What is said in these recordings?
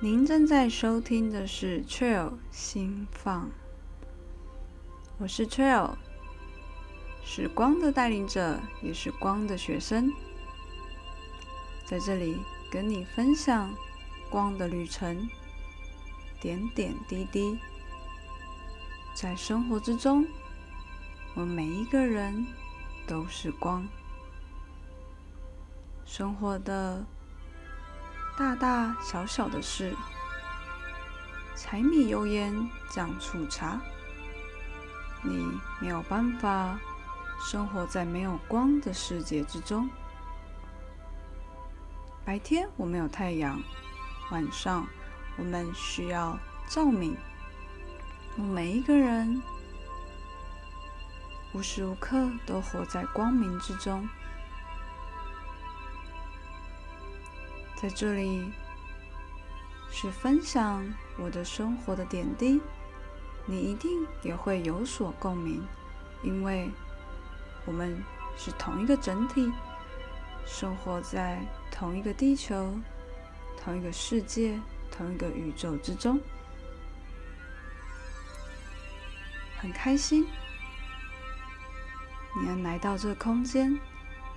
您正在收听的是 Trail 心放，我是 Trail，是光的带领者，也是光的学生，在这里跟你分享光的旅程，点点滴滴，在生活之中，我们每一个人都是光，生活的。大大小小的事，柴米油盐酱醋茶，你没有办法生活在没有光的世界之中。白天我们有太阳，晚上我们需要照明。我们每一个人无时无刻都活在光明之中。在这里是分享我的生活的点滴，你一定也会有所共鸣，因为我们是同一个整体，生活在同一个地球、同一个世界、同一个宇宙之中，很开心你能来到这空间，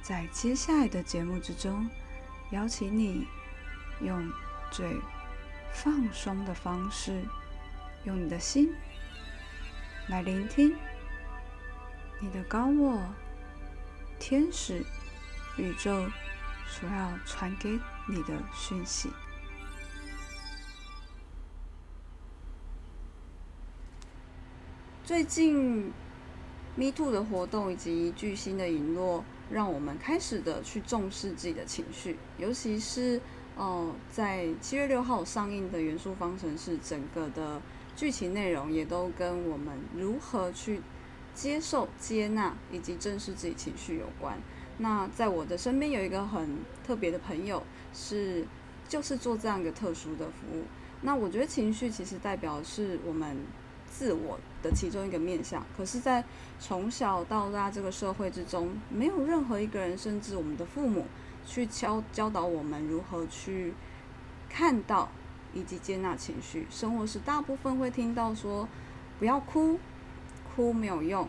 在接下来的节目之中。邀请你用最放松的方式，用你的心来聆听你的高我、天使、宇宙所要传给你的讯息。最近，Me Too 的活动以及巨星的陨落。让我们开始的去重视自己的情绪，尤其是哦，在七月六号上映的《元素方程式》，整个的剧情内容也都跟我们如何去接受、接纳以及正视自己情绪有关。那在我的身边有一个很特别的朋友，是就是做这样一个特殊的服务。那我觉得情绪其实代表是我们。自我的其中一个面向，可是，在从小到大这个社会之中，没有任何一个人，甚至我们的父母，去教教导我们如何去看到以及接纳情绪。生活时大部分会听到说，不要哭，哭没有用，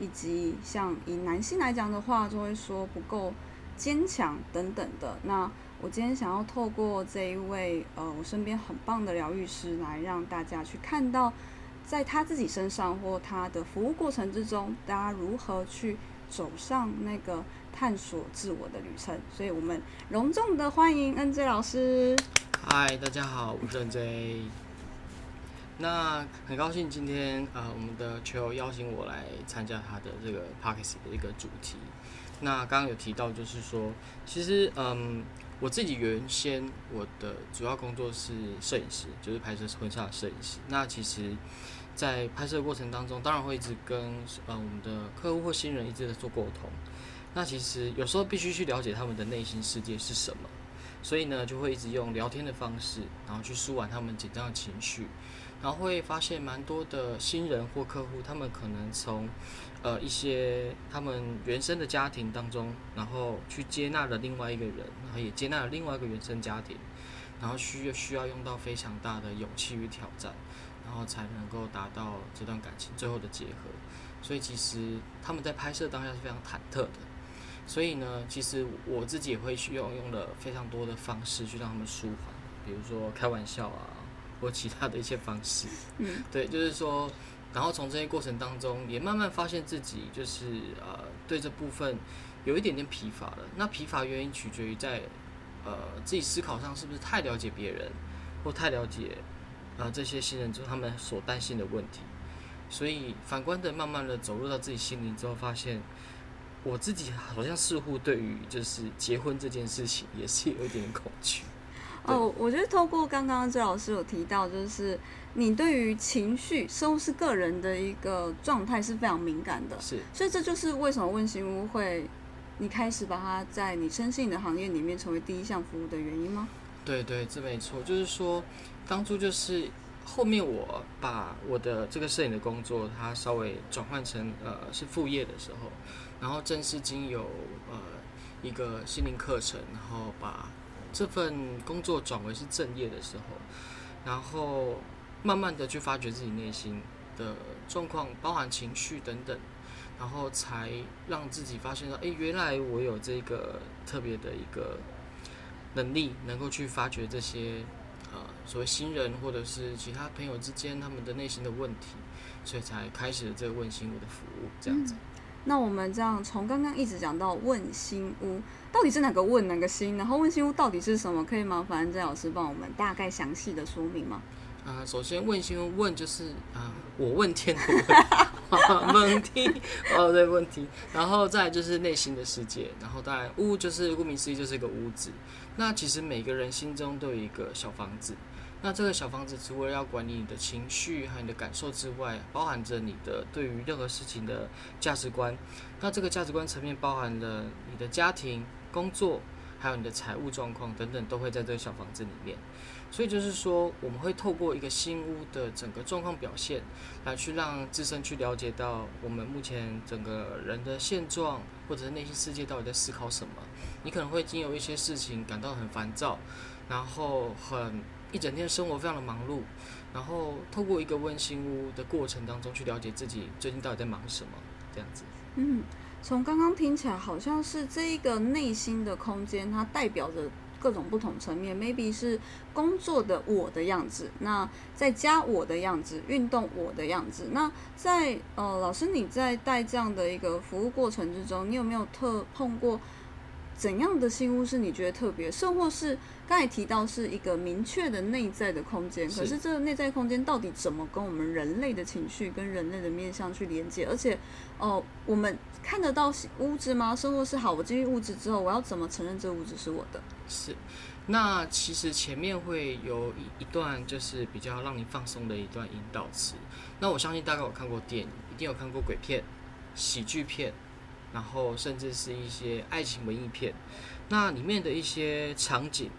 以及像以男性来讲的话，就会说不够坚强等等的。那我今天想要透过这一位呃，我身边很棒的疗愈师，来让大家去看到。在他自己身上或他的服务过程之中，大家如何去走上那个探索自我的旅程？所以我们隆重的欢迎 N J 老师。嗨，大家好，我是 N J。那很高兴今天呃，我们的球邀请我来参加他的这个 p a r k e s 的一个主题。那刚刚有提到，就是说，其实嗯，我自己原先我的主要工作是摄影师，就是拍摄婚纱的摄影师。那其实。在拍摄过程当中，当然会一直跟呃我们的客户或新人一直在做沟通。那其实有时候必须去了解他们的内心世界是什么，所以呢就会一直用聊天的方式，然后去舒缓他们紧张的情绪。然后会发现蛮多的新人或客户，他们可能从呃一些他们原生的家庭当中，然后去接纳了另外一个人，然后也接纳了另外一个原生家庭，然后需要需要用到非常大的勇气与挑战。然后才能够达到这段感情最后的结合，所以其实他们在拍摄当下是非常忐忑的。所以呢，其实我自己也会去用用了非常多的方式去让他们舒缓，比如说开玩笑啊，或其他的一些方式。嗯，对，就是说，然后从这些过程当中，也慢慢发现自己就是呃，对这部分有一点点疲乏了。那疲乏原因取决于在呃自己思考上是不是太了解别人，或太了解。呃，这些新人就他们所担心的问题，所以反观的，慢慢的走入到自己心灵之后，发现我自己好像似乎对于就是结婚这件事情也是有一点恐惧。哦，我觉得透过刚刚周老师有提到，就是你对于情绪，似乎是个人的一个状态是非常敏感的，是，所以这就是为什么问心屋会你开始把它在你身信的行业里面成为第一项服务的原因吗？对对，这没错，就是说。当初就是后面我把我的这个摄影的工作，它稍微转换成呃是副业的时候，然后正式经由呃一个心灵课程，然后把这份工作转为是正业的时候，然后慢慢的去发掘自己内心的状况，包含情绪等等，然后才让自己发现到，哎，原来我有这个特别的一个能力，能够去发掘这些呃所谓新人或者是其他朋友之间他们的内心的问题，所以才开始了这个问心屋的服务，这样子。那我们这样从刚刚一直讲到问心屋，到底是哪个问哪个心？然后问心屋到底是什么？可以麻烦郑老师帮我们大概详细的说明吗？啊，首先问心问就是啊，我问天的问，问题哦对问题，然后再就是内心的世界，然后当然屋就是顾名思义就是一个屋子。那其实每个人心中都有一个小房子。那这个小房子除了要管理你的情绪和你的感受之外，包含着你的对于任何事情的价值观。那这个价值观层面包含了你的家庭、工作，还有你的财务状况等等，都会在这个小房子里面。所以就是说，我们会透过一个新屋的整个状况表现，来去让自身去了解到我们目前整个人的现状，或者是内心世界到底在思考什么。你可能会经由一些事情感到很烦躁，然后很。一整天生活非常的忙碌，然后透过一个温馨屋的过程当中去了解自己最近到底在忙什么，这样子。嗯，从刚刚听起来好像是这一个内心的空间，它代表着各种不同层面，maybe 是工作的我的样子，那在家我的样子，运动我的样子。那在呃，老师你在带这样的一个服务过程之中，你有没有特碰过？怎样的新屋是你觉得特别，甚或是刚才提到是一个明确的内在的空间？可是这个内在空间到底怎么跟我们人类的情绪跟人类的面向去连接？而且，哦，我们看得到物质吗？甚或是好，我进入物质之后，我要怎么承认这物质是我的？是，那其实前面会有一一段就是比较让你放松的一段引导词。那我相信大概有看过电影，一定有看过鬼片、喜剧片。然后甚至是一些爱情文艺片，那里面的一些场景，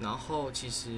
然后其实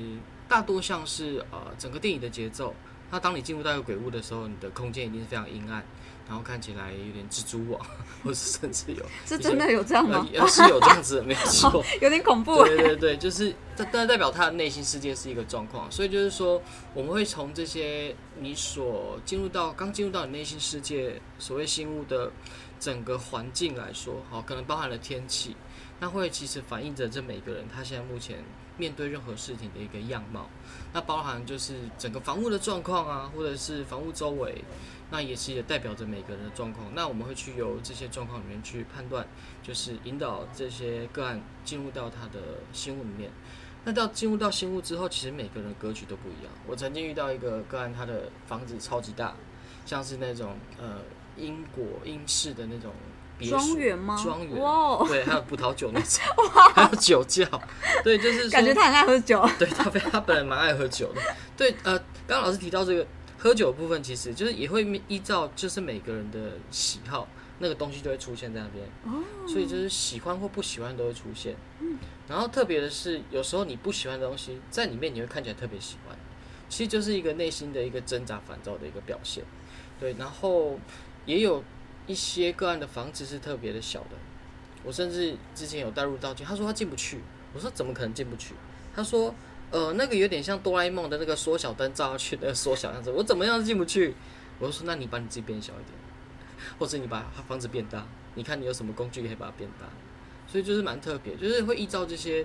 大多像是呃整个电影的节奏。那当你进入到一个鬼屋的时候，你的空间一定是非常阴暗，然后看起来有点蜘蛛网，或是甚至有 是真的有这样吗？是有这样子，没错，有点恐怖。对对对，就是这，但代表他的内心世界是一个状况，所以就是说，我们会从这些你所进入到刚进入到你内心世界所谓心物的。整个环境来说，好，可能包含了天气，那会其实反映着这每个人他现在目前面对任何事情的一个样貌。那包含就是整个房屋的状况啊，或者是房屋周围，那也是也代表着每个人的状况。那我们会去由这些状况里面去判断，就是引导这些个案进入到他的心物里面。那到进入到心屋之后，其实每个人的格局都不一样。我曾经遇到一个个案，他的房子超级大，像是那种呃。英国英式的那种庄园吗？庄园哇，对，还有葡萄酒那种，还有酒窖，对，就是感觉他很爱喝酒。对他，他本人蛮爱喝酒的。对，呃，刚刚老师提到这个喝酒部分，其实就是也会依照就是每个人的喜好，那个东西就会出现在那边。哦，所以就是喜欢或不喜欢都会出现。嗯，然后特别的是，有时候你不喜欢的东西在里面，你会看起来特别喜欢，其实就是一个内心的一个挣扎、烦躁的一个表现。对，然后。也有一些个案的房子是特别的小的，我甚至之前有带入道具，他说他进不去，我说怎么可能进不去？他说，呃，那个有点像哆啦 A 梦的那个缩小灯照下去的缩小样子，我怎么样进不去？我说那你把你自己变小一点，或者你把房子变大，你看你有什么工具可以把它变大？所以就是蛮特别，就是会依照这些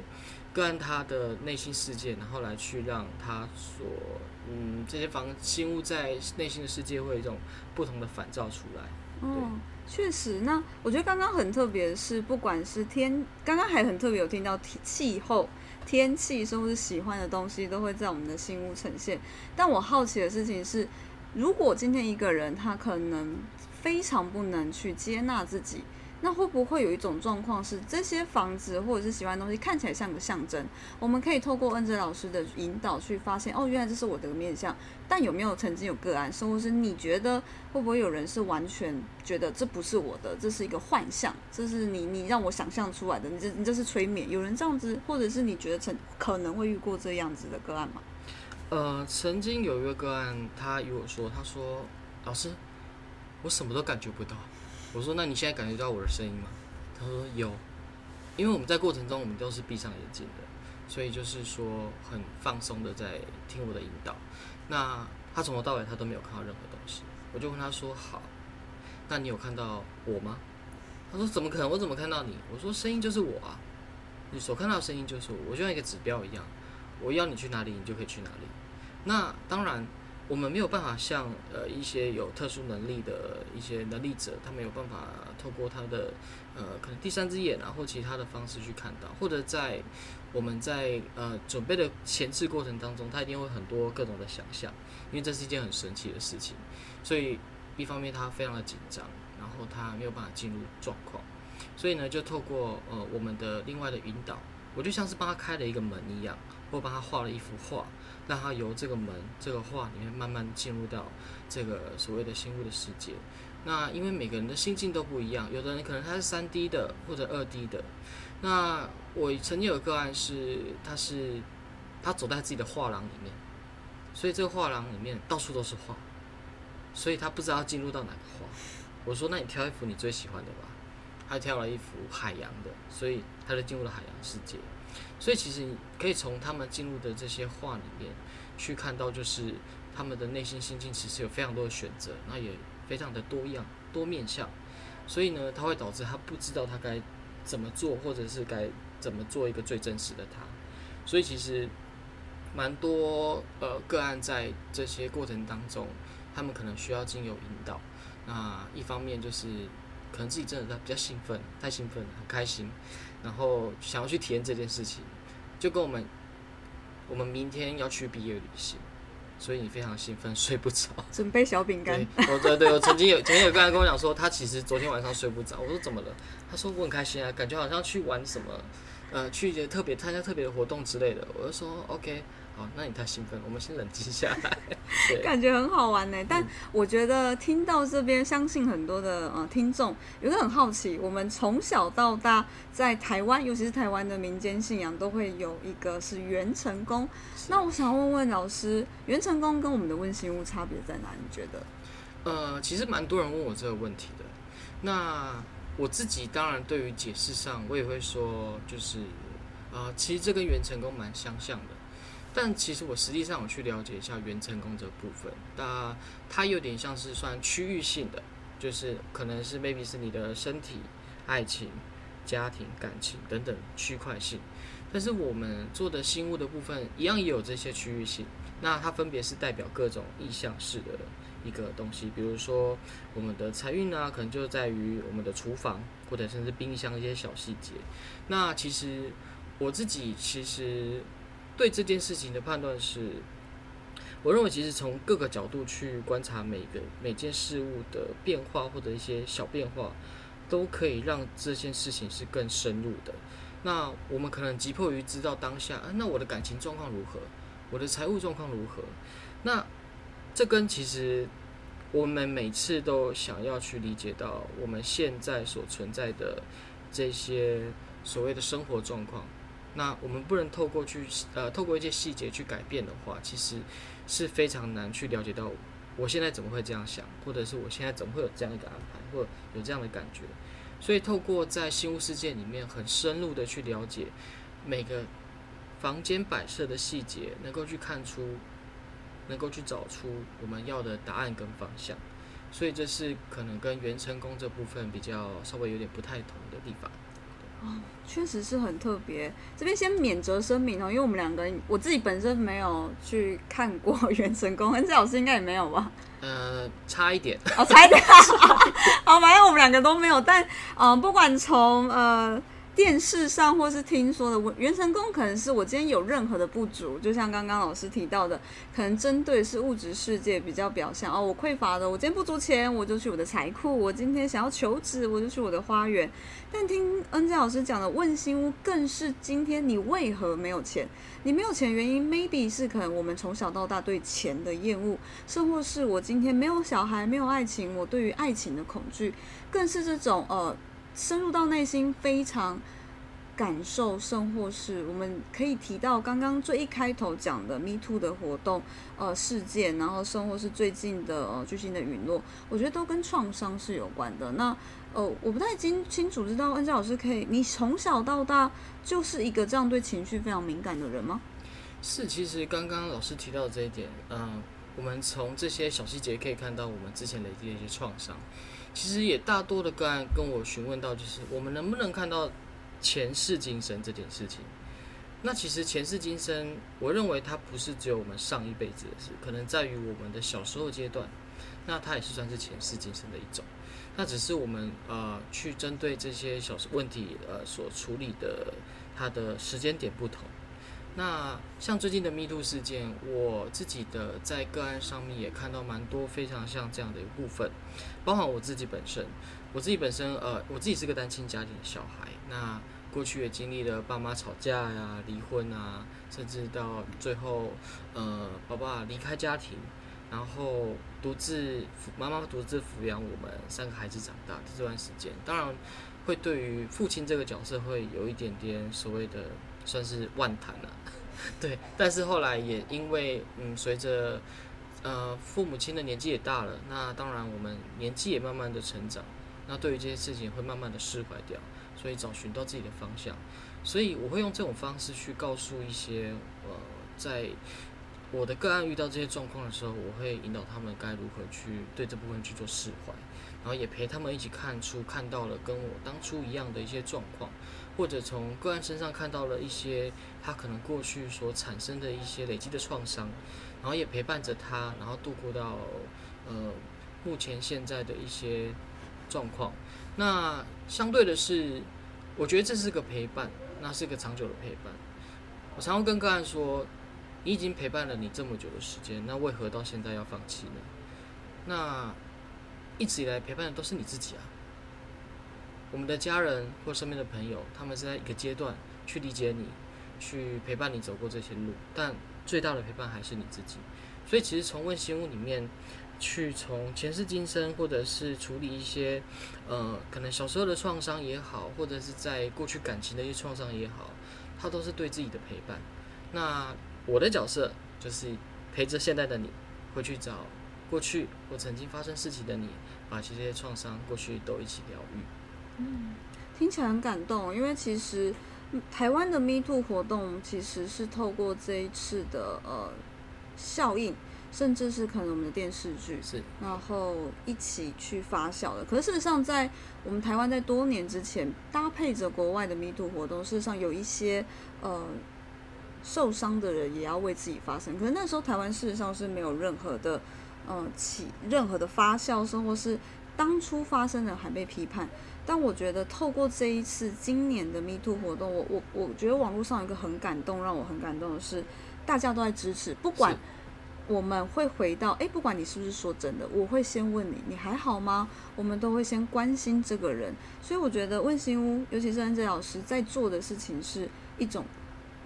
个案他的内心世界，然后来去让他所。嗯，这些房心物在内心的世界会有一种不同的反照出来。哦，确实。那我觉得刚刚很特别是，不管是天，刚刚还很特别有听到气候、天气，甚至是喜欢的东西，都会在我们的心屋呈现。但我好奇的事情是，如果今天一个人他可能非常不能去接纳自己。那会不会有一种状况是，这些房子或者是喜欢的东西看起来像个象征？我们可以透过恩泽老师的引导去发现，哦，原来这是我的面相。但有没有曾经有个案，甚至是你觉得会不会有人是完全觉得这不是我的，这是一个幻象，这是你你让我想象出来的，你这你这是催眠？有人这样子，或者是你觉得曾可能会遇过这样子的个案吗？呃，曾经有一个个案，他与我说，他说，老师，我什么都感觉不到。我说：“那你现在感觉到我的声音吗？”他说：“有，因为我们在过程中，我们都是闭上眼睛的。所以就是说很放松的在听我的引导。那他从头到尾他都没有看到任何东西，我就问他说：“好，那你有看到我吗？”他说：“怎么可能？我怎么看到你？”我说：“声音就是我啊，你所看到的声音就是我，我就像一个指标一样，我要你去哪里，你就可以去哪里。那当然。”我们没有办法像呃一些有特殊能力的一些能力者，他没有办法透过他的呃可能第三只眼啊或其他的方式去看到，或者在我们在呃准备的前置过程当中，他一定会很多各种的想象，因为这是一件很神奇的事情，所以一方面他非常的紧张，然后他没有办法进入状况，所以呢就透过呃我们的另外的引导，我就像是帮他开了一个门一样，或帮他画了一幅画。让他由这个门、这个画里面慢慢进入到这个所谓的心物的世界。那因为每个人的心境都不一样，有的人可能他是三 D 的或者二 D 的。那我曾经有个案是，他是他走在自己的画廊里面，所以这个画廊里面到处都是画，所以他不知道进入到哪个画。我说：“那你挑一幅你最喜欢的吧。”他挑了一幅海洋的，所以他就进入了海洋世界。所以其实你可以从他们进入的这些画里面去看到，就是他们的内心心境其实有非常多的选择，那也非常的多样多面向。所以呢，它会导致他不知道他该怎么做，或者是该怎么做一个最真实的他。所以其实蛮多呃个案在这些过程当中，他们可能需要经由引导。那一方面就是可能自己真的比较兴奋，太兴奋了，很开心。然后想要去体验这件事情，就跟我们，我们明天要去毕业旅行，所以你非常兴奋，睡不着，准备小饼干。哦，对对，我曾经有，曾经有个人跟我讲说，他其实昨天晚上睡不着。我说怎么了？他说我很开心啊，感觉好像去玩什么，呃，去一些特别参加特别的活动之类的。我就说 OK。好，那你太兴奋了，我们先冷静下来。感觉很好玩呢，但我觉得听到这边，相信很多的呃听众有个很好奇，我们从小到大在台湾，尤其是台湾的民间信仰，都会有一个是元成功。那我想问问老师，元成功跟我们的问心屋差别在哪？你觉得？呃，其实蛮多人问我这个问题的。那我自己当然对于解释上，我也会说，就是呃，其实这跟元成功蛮相像的。但其实我实际上我去了解一下原成功这部分，那它有点像是算区域性的，就是可能是 maybe 是你的身体、爱情、家庭、感情等等区块性。但是我们做的新物的部分一样也有这些区域性，那它分别是代表各种意向式的一个东西，比如说我们的财运呢，可能就在于我们的厨房或者甚至冰箱一些小细节。那其实我自己其实。对这件事情的判断是，我认为其实从各个角度去观察每个每件事物的变化或者一些小变化，都可以让这件事情是更深入的。那我们可能急迫于知道当下，啊，那我的感情状况如何，我的财务状况如何？那这跟其实我们每次都想要去理解到我们现在所存在的这些所谓的生活状况。那我们不能透过去呃透过一些细节去改变的话，其实是非常难去了解到我现在怎么会这样想，或者是我现在怎么会有这样一个安排，或有这样的感觉。所以透过在新物世界里面很深入的去了解每个房间摆设的细节，能够去看出，能够去找出我们要的答案跟方向。所以这是可能跟元成功这部分比较稍微有点不太同的地方。哦，确实是很特别。这边先免责声明哦，因为我们两个人，我自己本身没有去看过 《原神功》，恩志老师应该也没有吧？呃，差一点。哦，差一点。好，反正我们两个都没有。但，嗯，不管从呃。电视上或是听说的，元成功可能是我今天有任何的不足，就像刚刚老师提到的，可能针对是物质世界比较表象哦。我匮乏的，我今天不足钱，我就去我的财库；我今天想要求职，我就去我的花园。但听恩佳老师讲的问心屋，更是今天你为何没有钱？你没有钱原因，maybe 是可能我们从小到大对钱的厌恶，甚或是我今天没有小孩，没有爱情，我对于爱情的恐惧，更是这种呃。深入到内心非常感受，甚或是我们可以提到刚刚最一开头讲的 Me Too 的活动，呃，事件，然后甚或是最近的呃巨星的陨落，我觉得都跟创伤是有关的。那呃，我不太清清楚知道恩佳老师可以，你从小到大就是一个这样对情绪非常敏感的人吗？是，其实刚刚老师提到这一点，嗯，我们从这些小细节可以看到我们之前累积的一些创伤。其实也大多的个案跟我询问到，就是我们能不能看到前世今生这件事情？那其实前世今生，我认为它不是只有我们上一辈子的事，可能在于我们的小时候阶段，那它也是算是前世今生的一种。那只是我们呃去针对这些小问题呃所处理的它的时间点不同。那像最近的密度事件，我自己的在个案上面也看到蛮多非常像这样的一部分，包含我自己本身，我自己本身呃，我自己是个单亲家庭的小孩，那过去也经历了爸妈吵架呀、离婚啊，甚至到最后呃，爸爸离开家庭，然后独自妈妈独自抚养我们三个孩子长大的这段时间，当然会对于父亲这个角色会有一点点所谓的。算是万谈了，对，但是后来也因为嗯，随着呃父母亲的年纪也大了，那当然我们年纪也慢慢的成长，那对于这些事情会慢慢的释怀掉，所以找寻到自己的方向，所以我会用这种方式去告诉一些呃，在我的个案遇到这些状况的时候，我会引导他们该如何去对这部分去做释怀，然后也陪他们一起看出看到了跟我当初一样的一些状况。或者从个案身上看到了一些他可能过去所产生的一些累积的创伤，然后也陪伴着他，然后度过到呃目前现在的一些状况。那相对的是，我觉得这是个陪伴，那是个长久的陪伴。我常常跟个案说，你已经陪伴了你这么久的时间，那为何到现在要放弃呢？那一直以来陪伴的都是你自己啊。我们的家人或身边的朋友，他们是在一个阶段去理解你，去陪伴你走过这些路，但最大的陪伴还是你自己。所以，其实从问心屋里面去从前世今生，或者是处理一些呃可能小时候的创伤也好，或者是在过去感情的一些创伤也好，它都是对自己的陪伴。那我的角色就是陪着现在的你，会去找过去或曾经发生事情的你，把这些创伤过去都一起疗愈。嗯，听起来很感动，因为其实台湾的 Me Too 活动其实是透过这一次的呃效应，甚至是可能我们的电视剧是，然后一起去发酵的。可是事实上，在我们台湾在多年之前搭配着国外的 Me Too 活动，事实上有一些呃受伤的人也要为自己发声。可是那时候台湾事实上是没有任何的呃起任何的发酵，生或是当初发生的还被批判。但我觉得透过这一次今年的 Me Too 活动，我我我觉得网络上有一个很感动，让我很感动的是，大家都在支持。不管我们会回到，诶，不管你是不是说真的，我会先问你，你还好吗？我们都会先关心这个人。所以我觉得问心屋，尤其是安哲老师在做的事情，是一种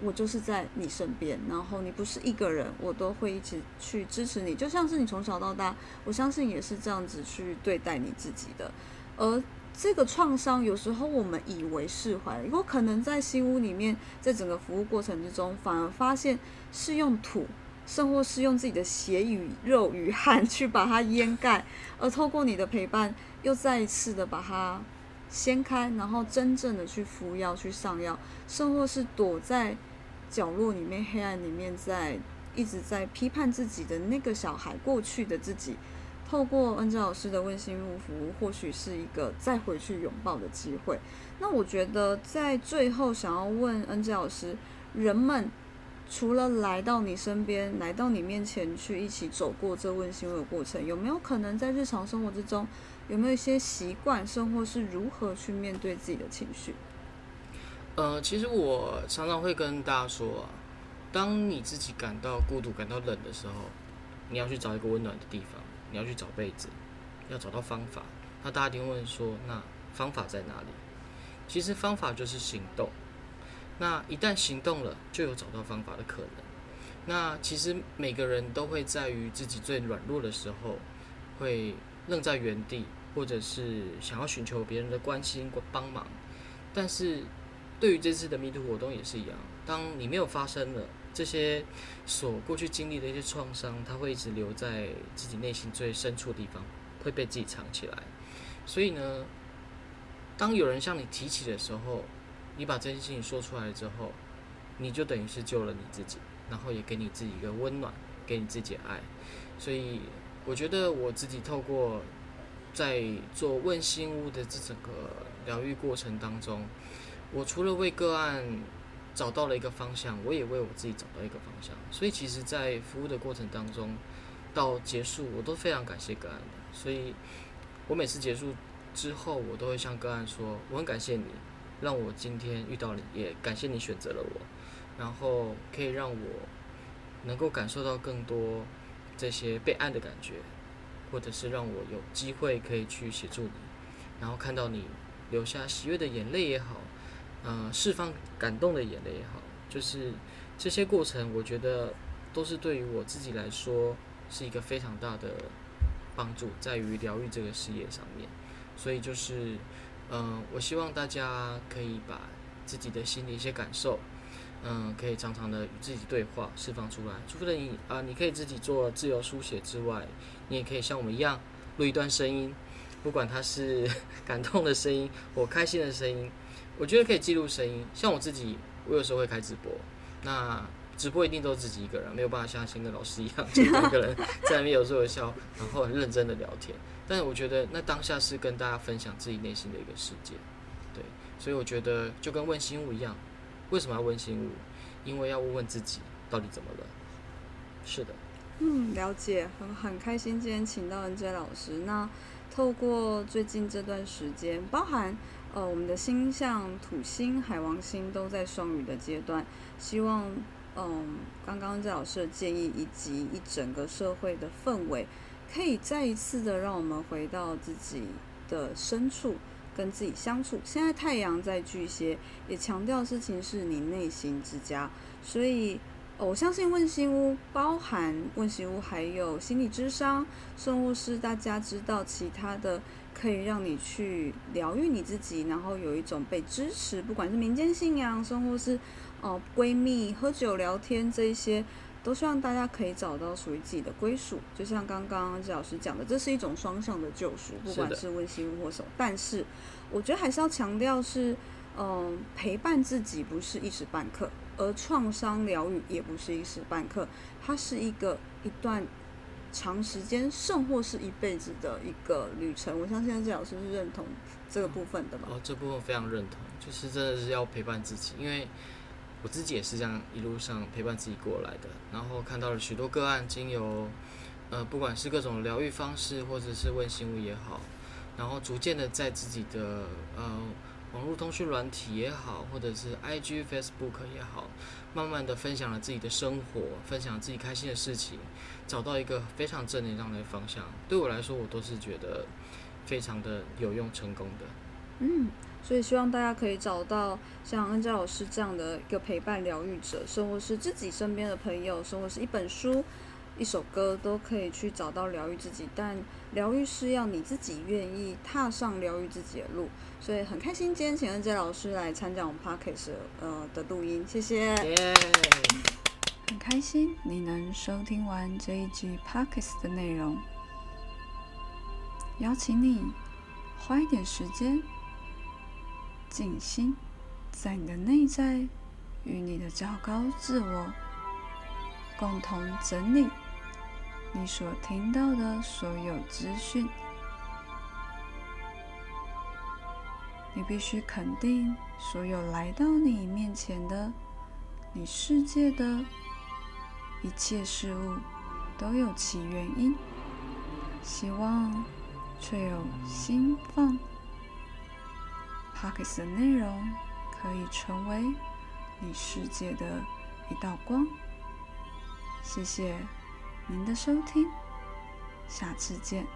我就是在你身边，然后你不是一个人，我都会一起去支持你。就像是你从小到大，我相信也是这样子去对待你自己的，而。这个创伤有时候我们以为释怀了，有可能在新屋里面，在整个服务过程之中，反而发现是用土，甚或是用自己的血与肉与汗去把它掩盖，而透过你的陪伴，又再一次的把它掀开，然后真正的去服药、去上药，甚或是躲在角落里面、黑暗里面，在一直在批判自己的那个小孩，过去的自己。透过恩哲老师的温馨入服务，或许是一个再回去拥抱的机会。那我觉得在最后想要问恩哲老师，人们除了来到你身边，来到你面前去一起走过这温馨的过程，有没有可能在日常生活之中，有没有一些习惯，生活是如何去面对自己的情绪？呃，其实我常常会跟大家说啊，当你自己感到孤独、感到冷的时候，你要去找一个温暖的地方。你要去找被子，要找到方法。那大家一定问说，那方法在哪里？其实方法就是行动。那一旦行动了，就有找到方法的可能。那其实每个人都会在于自己最软弱的时候，会愣在原地，或者是想要寻求别人的关心或帮忙。但是对于这次的迷途活动也是一样，当你没有发生了这些所过去经历的一些创伤，它会一直留在自己内心最深处的地方，会被自己藏起来。所以呢，当有人向你提起的时候，你把这件事情说出来之后，你就等于是救了你自己，然后也给你自己一个温暖，给你自己爱。所以我觉得我自己透过在做问心屋的这整个疗愈过程当中。我除了为个案找到了一个方向，我也为我自己找到一个方向。所以其实，在服务的过程当中，到结束，我都非常感谢个案的。所以我每次结束之后，我都会向个案说：“我很感谢你，让我今天遇到你，也感谢你选择了我，然后可以让我能够感受到更多这些被爱的感觉，或者是让我有机会可以去协助你，然后看到你流下喜悦的眼泪也好。”呃，释放感动的眼泪也好，就是这些过程，我觉得都是对于我自己来说是一个非常大的帮助，在于疗愈这个事业上面。所以就是，嗯，我希望大家可以把自己的心里一些感受，嗯，可以常常的与自己对话，释放出来。除了你啊，你可以自己做自由书写之外，你也可以像我们一样录一段声音，不管它是 感动的声音或开心的声音。我觉得可以记录声音，像我自己，我有时候会开直播，那直播一定都是自己一个人，没有办法像新的老师一样，就一个人在那边有时候笑，然后很认真的聊天。但是我觉得那当下是跟大家分享自己内心的一个世界，对，所以我觉得就跟问心物一样，为什么要问心物？因为要问问自己到底怎么了。是的，嗯，了解，很很开心今天请到 N J 老师。那透过最近这段时间，包含。呃，我们的星象土星、海王星都在双鱼的阶段，希望，嗯，刚刚郑老师的建议以及一整个社会的氛围，可以再一次的让我们回到自己的深处，跟自己相处。现在太阳在巨蟹，也强调事情是你内心之家，所以，我相信问心屋包含问心屋，还有心理智商、生物师，大家知道其他的。可以让你去疗愈你自己，然后有一种被支持，不管是民间信仰，生物是哦闺蜜喝酒聊天这一些，都希望大家可以找到属于自己的归属。就像刚刚季老师讲的，这是一种双向的救赎，不管是温馨或什么。但是我觉得还是要强调是，嗯，陪伴自己不是一时半刻，而创伤疗愈也不是一时半刻，它是一个一段。长时间，甚或是一辈子的一个旅程，我相信这老师是认同这个部分的吧？哦，这部分非常认同，就是真的是要陪伴自己，因为我自己也是这样一路上陪伴自己过来的，然后看到了许多个案，经由呃，不管是各种疗愈方式，或者是问心物也好，然后逐渐的在自己的呃。网络通讯软体也好，或者是 IG、Facebook 也好，慢慢的分享了自己的生活，分享自己开心的事情，找到一个非常正能量的方向。对我来说，我都是觉得非常的有用、成功的。嗯，所以希望大家可以找到像恩佳老师这样的一个陪伴疗愈者，生活是自己身边的朋友，生活是一本书。一首歌都可以去找到疗愈自己，但疗愈是要你自己愿意踏上疗愈自己的路，所以很开心今天请恩杰老师来参加我们 Parkes 呃的录音，谢谢。很开心你能收听完这一集 Parkes 的内容，邀请你花一点时间静心，在你的内在与你的较高自我共同整理。你所听到的所有资讯，你必须肯定所有来到你面前的、你世界的一切事物都有其原因。希望却有心放。帕克斯的内容可以成为你世界的一道光。谢谢。您的收听，下次见。